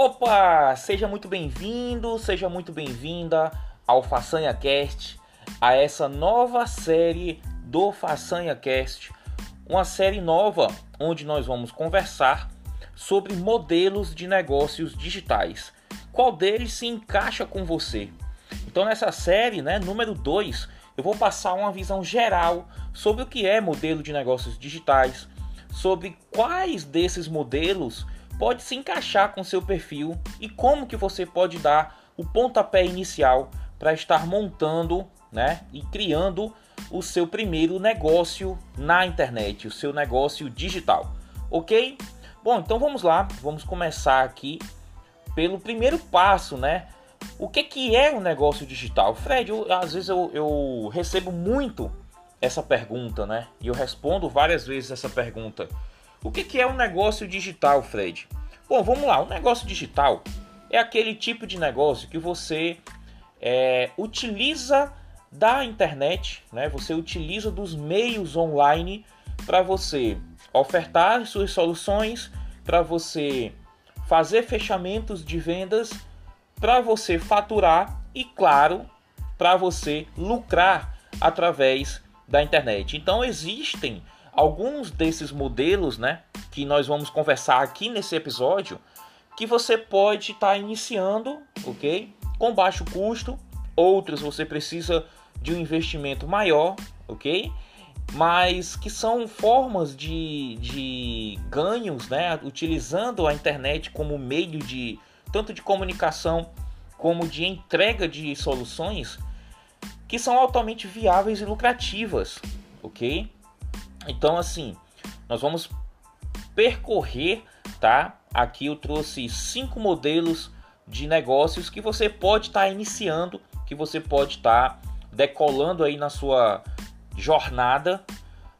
Opa, seja muito bem-vindo, seja muito bem-vinda ao Façanha Cast, a essa nova série do Façanha Cast, uma série nova onde nós vamos conversar sobre modelos de negócios digitais. Qual deles se encaixa com você? Então nessa série, né, número 2, eu vou passar uma visão geral sobre o que é modelo de negócios digitais, sobre quais desses modelos pode se encaixar com seu perfil e como que você pode dar o pontapé inicial para estar montando, né, e criando o seu primeiro negócio na internet, o seu negócio digital. OK? Bom, então vamos lá, vamos começar aqui pelo primeiro passo, né? O que, que é um negócio digital? Fred, eu, às vezes eu, eu recebo muito essa pergunta, né? E eu respondo várias vezes essa pergunta. O que, que é um negócio digital, Fred? Bom, vamos lá. Um negócio digital é aquele tipo de negócio que você é, utiliza da internet, né? Você utiliza dos meios online para você ofertar suas soluções, para você fazer fechamentos de vendas, para você faturar e, claro, para você lucrar através da internet. Então existem alguns desses modelos, né, que nós vamos conversar aqui nesse episódio, que você pode estar tá iniciando, ok? Com baixo custo. Outros você precisa de um investimento maior, ok? Mas que são formas de, de ganhos, né? Utilizando a internet como meio de tanto de comunicação como de entrega de soluções que são altamente viáveis e lucrativas, ok? Então, assim, nós vamos percorrer, tá? Aqui eu trouxe cinco modelos de negócios que você pode estar tá iniciando, que você pode estar tá decolando aí na sua jornada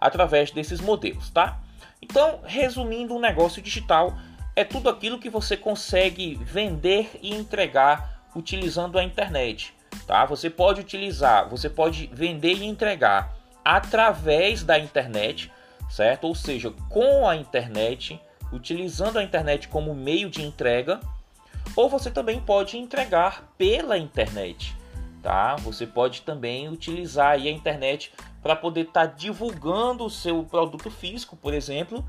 através desses modelos, tá? Então, resumindo, um negócio digital é tudo aquilo que você consegue vender e entregar utilizando a internet tá? Você pode utilizar, você pode vender e entregar através da internet, certo? Ou seja, com a internet, utilizando a internet como meio de entrega, ou você também pode entregar pela internet, tá? Você pode também utilizar a internet para poder estar tá divulgando o seu produto físico, por exemplo,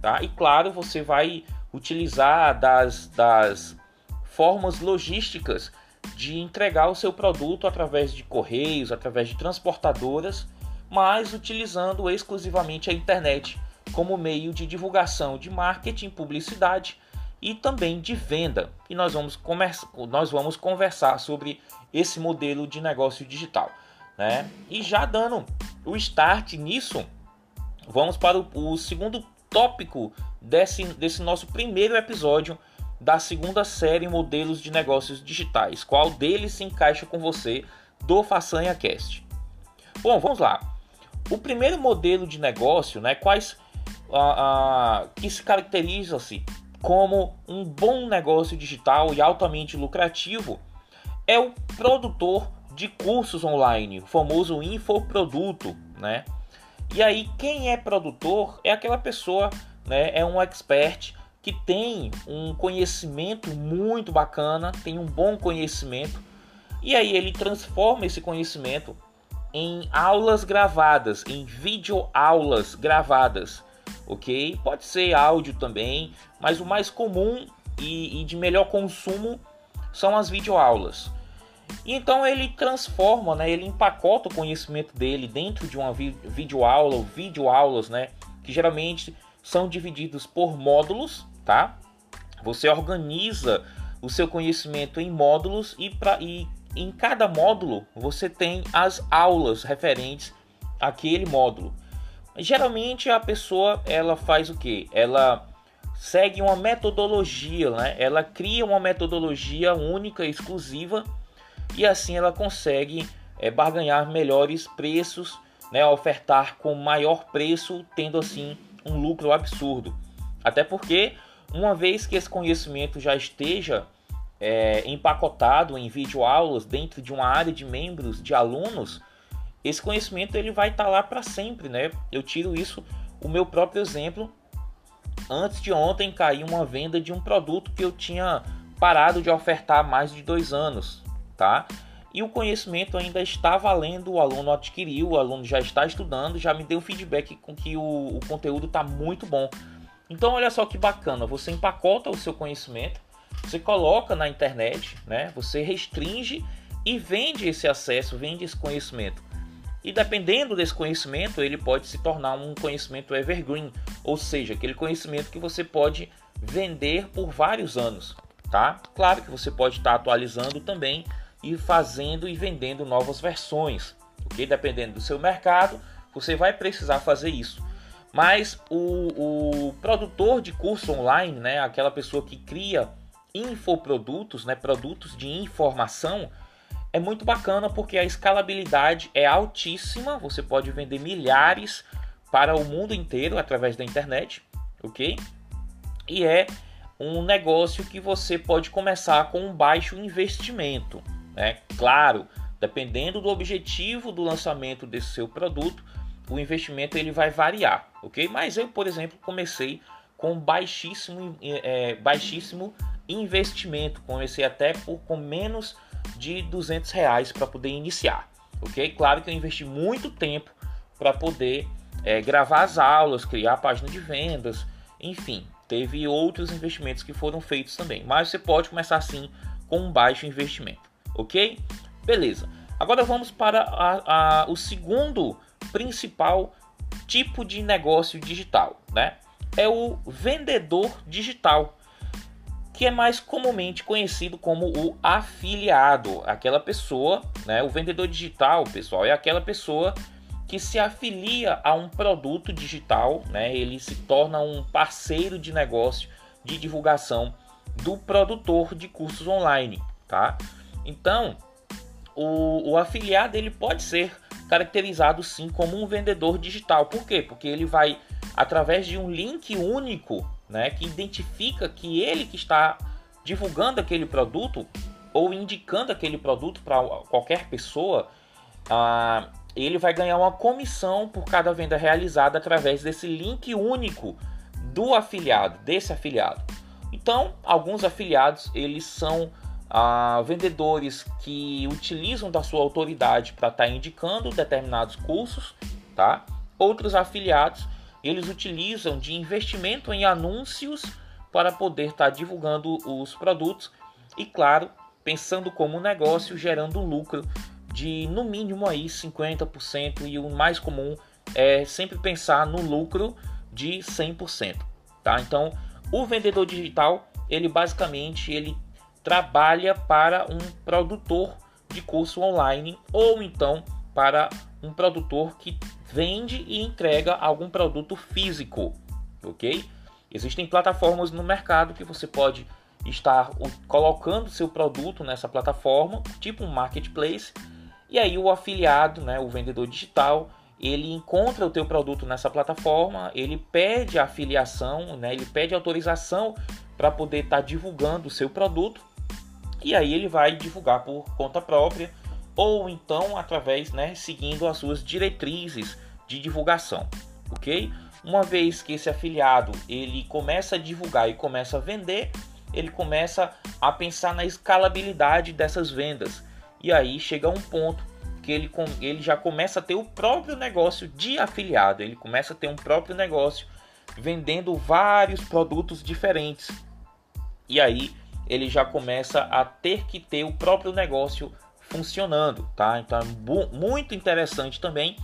tá? E claro, você vai utilizar das, das formas logísticas de entregar o seu produto através de correios, através de transportadoras, mas utilizando exclusivamente a internet como meio de divulgação de marketing, publicidade e também de venda. E nós vamos, nós vamos conversar sobre esse modelo de negócio digital. Né? E já dando o start nisso, vamos para o, o segundo tópico desse, desse nosso primeiro episódio da segunda série Modelos de Negócios Digitais. Qual deles se encaixa com você do Façanha Cast? Bom, vamos lá. O primeiro modelo de negócio, né, quais uh, que se caracteriza-se como um bom negócio digital e altamente lucrativo, é o produtor de cursos online, o famoso infoproduto, né? E aí quem é produtor é aquela pessoa, né, é um expert que tem um conhecimento muito bacana, tem um bom conhecimento, e aí ele transforma esse conhecimento em aulas gravadas, em videoaulas gravadas, ok? Pode ser áudio também, mas o mais comum e, e de melhor consumo são as videoaulas. E então ele transforma, né, ele empacota o conhecimento dele dentro de uma videoaula ou videoaulas, né, que geralmente são divididos por módulos tá? Você organiza o seu conhecimento em módulos e, pra, e em cada módulo você tem as aulas referentes àquele módulo. Geralmente a pessoa ela faz o que? Ela segue uma metodologia, né? Ela cria uma metodologia única, exclusiva e assim ela consegue é, barganhar melhores preços, né? Ofertar com maior preço, tendo assim um lucro absurdo. Até porque uma vez que esse conhecimento já esteja é, empacotado em videoaulas dentro de uma área de membros, de alunos, esse conhecimento ele vai estar tá lá para sempre, né? Eu tiro isso, o meu próprio exemplo. Antes de ontem caiu uma venda de um produto que eu tinha parado de ofertar mais de dois anos, tá? E o conhecimento ainda está valendo, o aluno adquiriu, o aluno já está estudando, já me deu feedback com que o, o conteúdo está muito bom. Então olha só que bacana, você empacota o seu conhecimento, você coloca na internet, né? Você restringe e vende esse acesso, vende esse conhecimento. E dependendo desse conhecimento, ele pode se tornar um conhecimento evergreen, ou seja, aquele conhecimento que você pode vender por vários anos, tá? Claro que você pode estar atualizando também e fazendo e vendendo novas versões, ok? Dependendo do seu mercado, você vai precisar fazer isso. Mas o, o produtor de curso online, né, aquela pessoa que cria infoprodutos, né, produtos de informação, é muito bacana porque a escalabilidade é altíssima. Você pode vender milhares para o mundo inteiro através da internet, ok? E é um negócio que você pode começar com um baixo investimento, né? Claro, dependendo do objetivo do lançamento desse seu produto, o investimento ele vai variar, ok? Mas eu, por exemplo, comecei com baixíssimo, é, baixíssimo investimento, comecei até por com menos de 200 reais para poder iniciar, ok? Claro que eu investi muito tempo para poder é, gravar as aulas, criar a página de vendas, enfim, teve outros investimentos que foram feitos também. Mas você pode começar assim com um baixo investimento, ok? Beleza. Agora vamos para a, a, o segundo principal tipo de negócio digital, né? É o vendedor digital que é mais comumente conhecido como o afiliado, aquela pessoa, né? O vendedor digital, pessoal, é aquela pessoa que se afilia a um produto digital, né? Ele se torna um parceiro de negócio de divulgação do produtor de cursos online, tá? Então, o, o afiliado ele pode ser caracterizado sim como um vendedor digital. Por quê? Porque ele vai através de um link único né, que identifica que ele que está divulgando aquele produto ou indicando aquele produto para qualquer pessoa, ah, ele vai ganhar uma comissão por cada venda realizada através desse link único do afiliado, desse afiliado. Então, alguns afiliados eles são ah, vendedores que utilizam da sua autoridade para estar tá indicando determinados cursos, tá? Outros afiliados eles utilizam de investimento em anúncios para poder estar tá divulgando os produtos e, claro, pensando como negócio, gerando um lucro de no mínimo aí 50% e o mais comum é sempre pensar no lucro de 100%, tá? Então, o vendedor digital, ele basicamente ele trabalha para um produtor de curso online ou então para um produtor que vende e entrega algum produto físico, ok? Existem plataformas no mercado que você pode estar colocando seu produto nessa plataforma, tipo um marketplace, e aí o afiliado, né, o vendedor digital, ele encontra o teu produto nessa plataforma, ele pede a afiliação, né, ele pede autorização para poder estar tá divulgando o seu produto, e aí ele vai divulgar por conta própria ou então através, né, seguindo as suas diretrizes de divulgação, ok? Uma vez que esse afiliado ele começa a divulgar e começa a vender, ele começa a pensar na escalabilidade dessas vendas e aí chega um ponto que ele, ele já começa a ter o próprio negócio de afiliado, ele começa a ter um próprio negócio vendendo vários produtos diferentes e aí ele já começa a ter que ter o próprio negócio funcionando, tá? Então é muito interessante também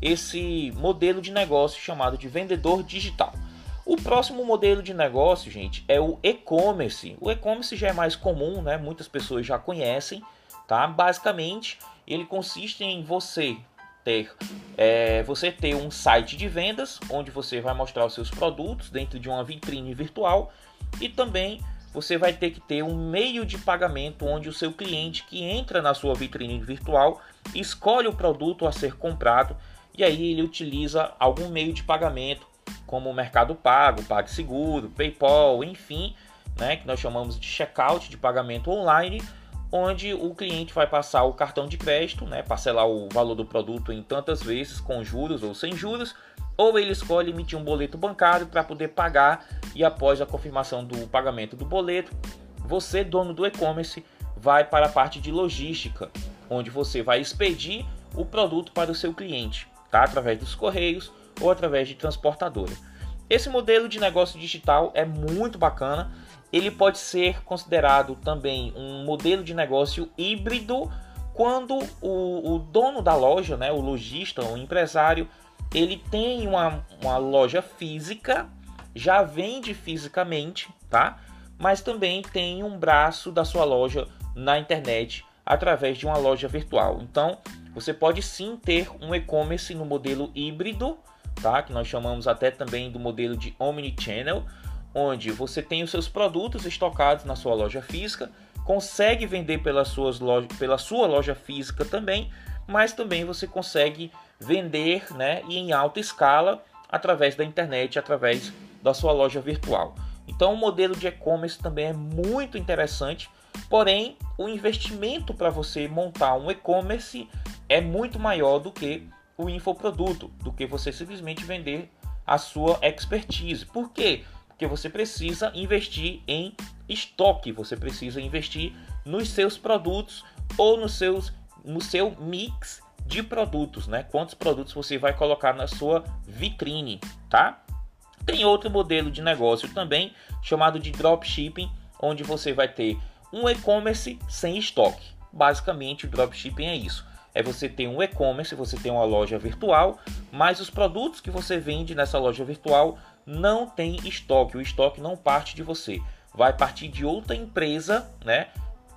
esse modelo de negócio chamado de vendedor digital. O próximo modelo de negócio, gente, é o e-commerce. O e-commerce já é mais comum, né? Muitas pessoas já conhecem, tá? Basicamente, ele consiste em você ter é, você ter um site de vendas onde você vai mostrar os seus produtos dentro de uma vitrine virtual e também você vai ter que ter um meio de pagamento onde o seu cliente que entra na sua vitrine virtual escolhe o produto a ser comprado e aí ele utiliza algum meio de pagamento como o Mercado Pago, PagSeguro, PayPal, enfim, né, que nós chamamos de checkout de pagamento online, onde o cliente vai passar o cartão de crédito, né, parcelar o valor do produto em tantas vezes com juros ou sem juros ou ele escolhe emitir um boleto bancário para poder pagar e após a confirmação do pagamento do boleto, você, dono do e-commerce, vai para a parte de logística, onde você vai expedir o produto para o seu cliente, tá? através dos correios ou através de transportadora. Esse modelo de negócio digital é muito bacana. Ele pode ser considerado também um modelo de negócio híbrido quando o, o dono da loja, né, o lojista, o empresário, ele tem uma, uma loja física, já vende fisicamente, tá? Mas também tem um braço da sua loja na internet através de uma loja virtual. Então, você pode sim ter um e-commerce no modelo híbrido, tá? Que nós chamamos até também do modelo de omnichannel, onde você tem os seus produtos estocados na sua loja física consegue vender pelas suas loja, pela sua loja física também, mas também você consegue vender né, e em alta escala através da internet, através da sua loja virtual. Então o modelo de e-commerce também é muito interessante, porém o investimento para você montar um e-commerce é muito maior do que o infoproduto, do que você simplesmente vender a sua expertise. Por quê? Porque você precisa investir em estoque, você precisa investir nos seus produtos ou nos seus, no seu mix de produtos, né? Quantos produtos você vai colocar na sua vitrine, tá? Tem outro modelo de negócio também chamado de dropshipping, onde você vai ter um e-commerce sem estoque. Basicamente, o dropshipping é isso. É você ter um e-commerce, você tem uma loja virtual, mas os produtos que você vende nessa loja virtual não tem estoque. O estoque não parte de você vai partir de outra empresa, né,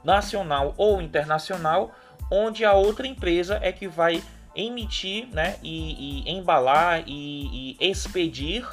nacional ou internacional, onde a outra empresa é que vai emitir, né, e, e embalar e, e, expedir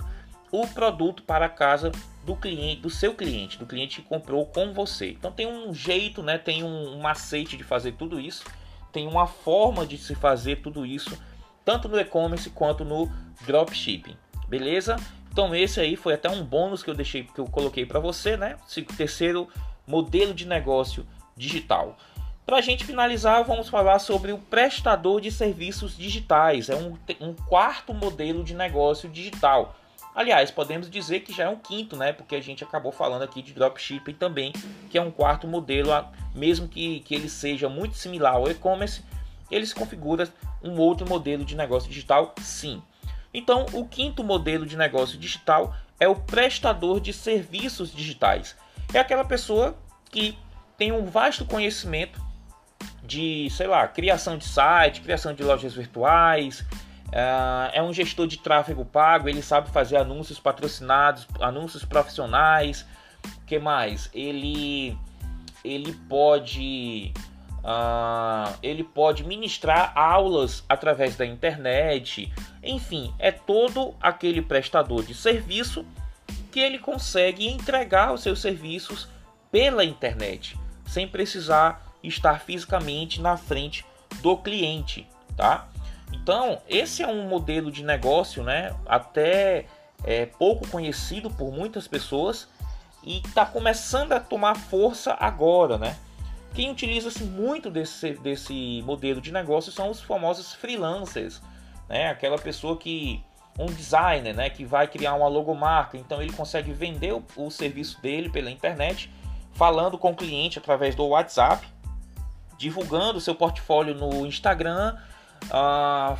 o produto para a casa do cliente, do seu cliente, do cliente que comprou com você. Então tem um jeito, né, tem um, macete de fazer tudo isso, tem uma forma de se fazer tudo isso, tanto no e-commerce quanto no dropshipping. Beleza? Então esse aí foi até um bônus que eu deixei que eu coloquei para você, né? Terceiro modelo de negócio digital. Para a gente finalizar, vamos falar sobre o prestador de serviços digitais. É um, um quarto modelo de negócio digital. Aliás, podemos dizer que já é um quinto, né? Porque a gente acabou falando aqui de dropshipping também, que é um quarto modelo, mesmo que, que ele seja muito similar ao e-commerce, ele se configura um outro modelo de negócio digital, sim. Então, o quinto modelo de negócio digital é o prestador de serviços digitais. É aquela pessoa que tem um vasto conhecimento de, sei lá, criação de site, criação de lojas virtuais, ah, é um gestor de tráfego pago, ele sabe fazer anúncios patrocinados, anúncios profissionais. que mais? Ele ele pode Uh, ele pode ministrar aulas através da internet, enfim, é todo aquele prestador de serviço que ele consegue entregar os seus serviços pela internet, sem precisar estar fisicamente na frente do cliente, tá? Então, esse é um modelo de negócio, né? Até é, pouco conhecido por muitas pessoas e está começando a tomar força agora, né? Quem utiliza-se muito desse, desse modelo de negócio são os famosos freelancers, né? Aquela pessoa que um designer, né, que vai criar uma logomarca, então ele consegue vender o, o serviço dele pela internet, falando com o cliente através do WhatsApp, divulgando seu portfólio no Instagram, uh,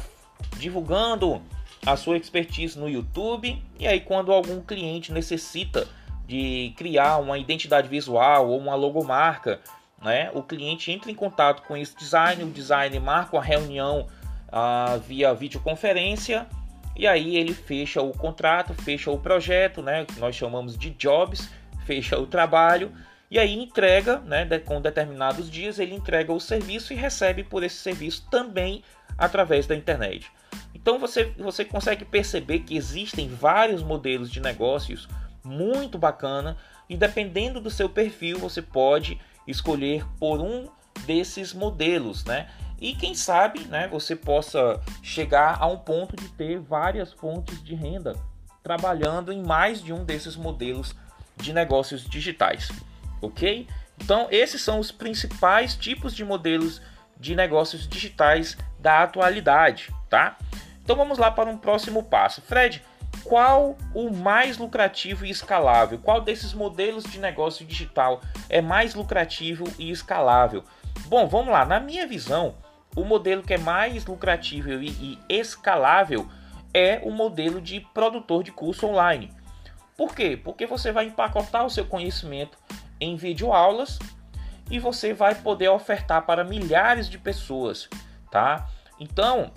divulgando a sua expertise no YouTube, e aí quando algum cliente necessita de criar uma identidade visual ou uma logomarca né? O cliente entra em contato com esse design, o designer marca uma reunião ah, via videoconferência e aí ele fecha o contrato, fecha o projeto, né? Nós chamamos de jobs, fecha o trabalho e aí entrega, né? Com determinados dias ele entrega o serviço e recebe por esse serviço também através da internet. Então você, você consegue perceber que existem vários modelos de negócios muito bacana e dependendo do seu perfil você pode escolher por um desses modelos, né? E quem sabe, né, você possa chegar a um ponto de ter várias fontes de renda trabalhando em mais de um desses modelos de negócios digitais, ok? Então, esses são os principais tipos de modelos de negócios digitais da atualidade, tá? Então, vamos lá para um próximo passo. Fred, qual o mais lucrativo e escalável? Qual desses modelos de negócio digital é mais lucrativo e escalável? Bom, vamos lá. Na minha visão, o modelo que é mais lucrativo e, e escalável é o modelo de produtor de curso online. Por quê? Porque você vai empacotar o seu conhecimento em videoaulas e você vai poder ofertar para milhares de pessoas, tá? Então,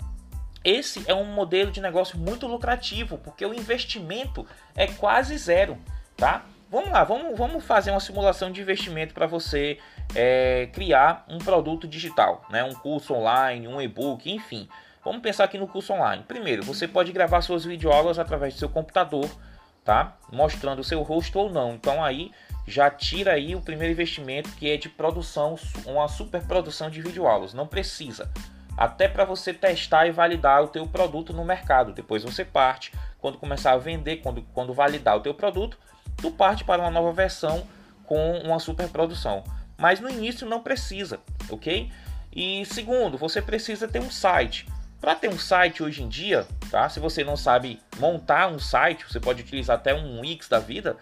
esse é um modelo de negócio muito lucrativo, porque o investimento é quase zero, tá? Vamos lá, vamos, vamos fazer uma simulação de investimento para você é, criar um produto digital, né? um curso online, um e-book, enfim. Vamos pensar aqui no curso online. Primeiro, você pode gravar suas videoaulas através do seu computador, tá? Mostrando o seu rosto ou não. Então aí já tira aí o primeiro investimento que é de produção, uma super produção de videoaulas. Não precisa. Até para você testar e validar o teu produto no mercado. Depois você parte, quando começar a vender, quando, quando validar o teu produto, tu parte para uma nova versão com uma super produção. Mas no início não precisa, ok? E segundo, você precisa ter um site. Para ter um site hoje em dia, tá? Se você não sabe montar um site, você pode utilizar até um Wix da vida,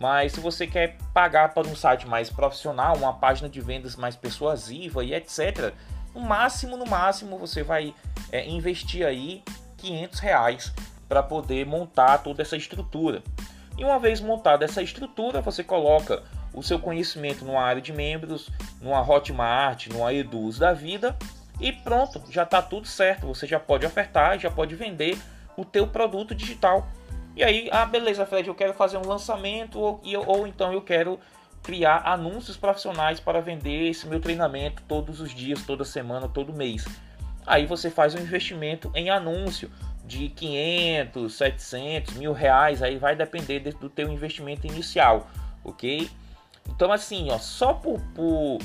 mas se você quer pagar para um site mais profissional, uma página de vendas mais persuasiva e etc, no máximo, no máximo, você vai é, investir aí 500 reais para poder montar toda essa estrutura. E uma vez montada essa estrutura, você coloca o seu conhecimento numa área de membros, numa Hotmart, numa Eduz da vida e pronto, já está tudo certo. Você já pode ofertar, já pode vender o teu produto digital. E aí, ah, beleza, Fred, eu quero fazer um lançamento ou, ou então eu quero criar anúncios profissionais para vender esse meu treinamento todos os dias, toda semana, todo mês. Aí você faz um investimento em anúncio de 500, 700, mil reais, aí vai depender do teu investimento inicial, ok? Então assim, ó, só por, por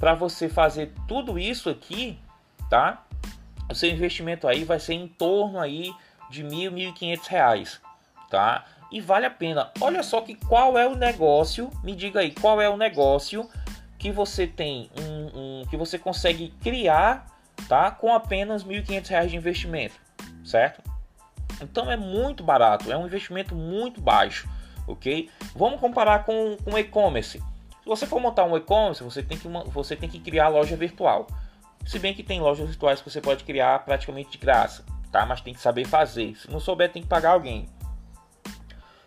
para você fazer tudo isso aqui, tá? O seu investimento aí vai ser em torno aí de mil, mil e quinhentos reais, tá? E vale a pena. Olha só que qual é o negócio? Me diga aí, qual é o negócio que você tem um, um que você consegue criar, tá? Com apenas mil e quinhentos reais de investimento, certo? Então é muito barato, é um investimento muito baixo, ok? Vamos comparar com, com e-commerce. Se você for montar um e-commerce, você tem que você tem que criar loja virtual. Se bem que tem lojas virtuais que você pode criar praticamente de graça, tá? Mas tem que saber fazer. Se não souber, tem que pagar alguém.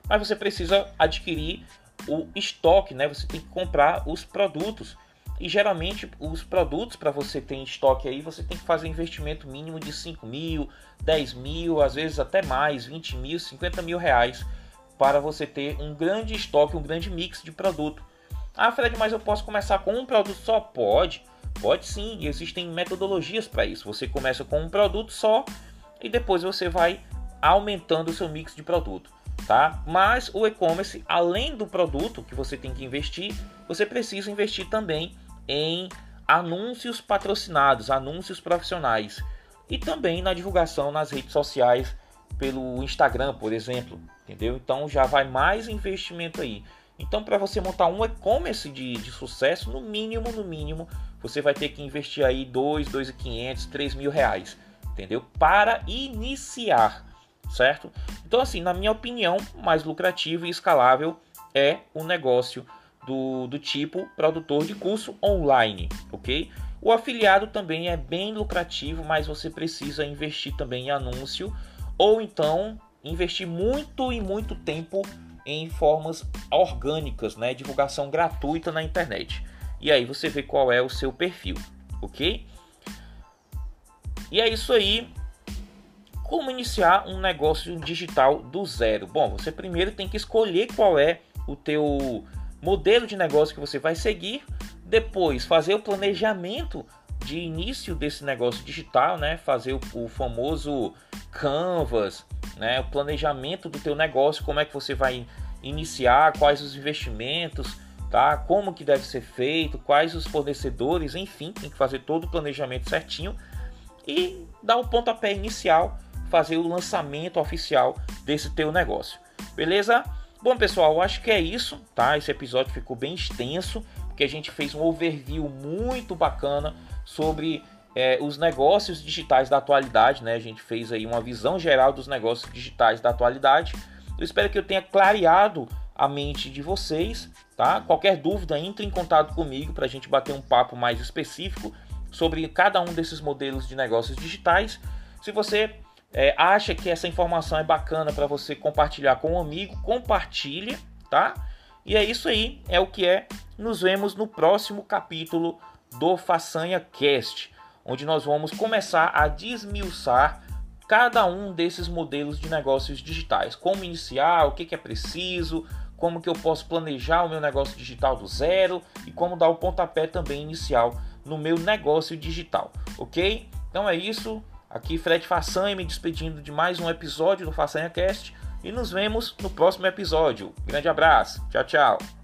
Mas você precisa adquirir o estoque, né? Você tem que comprar os produtos. E geralmente os produtos para você ter em estoque aí, você tem que fazer investimento mínimo de 5 mil, 10 mil, às vezes até mais, 20 mil, 50 mil reais para você ter um grande estoque, um grande mix de produto. Ah, Fred, mas eu posso começar com um produto só? Pode, pode sim, e existem metodologias para isso. Você começa com um produto só e depois você vai aumentando o seu mix de produto, tá? Mas o e-commerce, além do produto que você tem que investir, você precisa investir também em anúncios patrocinados, anúncios profissionais e também na divulgação nas redes sociais pelo Instagram, por exemplo, entendeu? Então já vai mais investimento aí. Então, para você montar um e-commerce de, de sucesso, no mínimo, no mínimo, você vai ter que investir aí 2, 2.500, 3 mil reais, entendeu? Para iniciar, certo? Então, assim, na minha opinião, mais lucrativo e escalável é o negócio do, do tipo produtor de curso online, ok? O afiliado também é bem lucrativo, mas você precisa investir também em anúncio ou então investir muito e muito tempo em formas orgânicas, né? Divulgação gratuita na internet. E aí você vê qual é o seu perfil, ok? E é isso aí. Como iniciar um negócio digital do zero? Bom, você primeiro tem que escolher qual é o teu modelo de negócio que você vai seguir, depois fazer o planejamento de início desse negócio digital, né? Fazer o, o famoso canvas, né? O planejamento do teu negócio, como é que você vai iniciar, quais os investimentos, tá? Como que deve ser feito, quais os fornecedores, enfim, tem que fazer todo o planejamento certinho e dar o pontapé inicial, fazer o lançamento oficial desse teu negócio. Beleza? Bom, pessoal, acho que é isso, tá? Esse episódio ficou bem extenso, porque a gente fez um overview muito bacana sobre é, os negócios digitais da atualidade, né? A gente fez aí uma visão geral dos negócios digitais da atualidade. Eu espero que eu tenha clareado a mente de vocês, tá? Qualquer dúvida, entre em contato comigo para a gente bater um papo mais específico sobre cada um desses modelos de negócios digitais. Se você é, acha que essa informação é bacana para você compartilhar com um amigo, compartilhe, tá? E é isso aí, é o que é. Nos vemos no próximo capítulo do Façanha Cast, onde nós vamos começar a desmiuçar cada um desses modelos de negócios digitais. Como iniciar, o que, que é preciso, como que eu posso planejar o meu negócio digital do zero e como dar o pontapé também inicial no meu negócio digital, ok? Então é isso. Aqui Fred Façanha me despedindo de mais um episódio do Façanha Cast e nos vemos no próximo episódio. Grande abraço, tchau, tchau.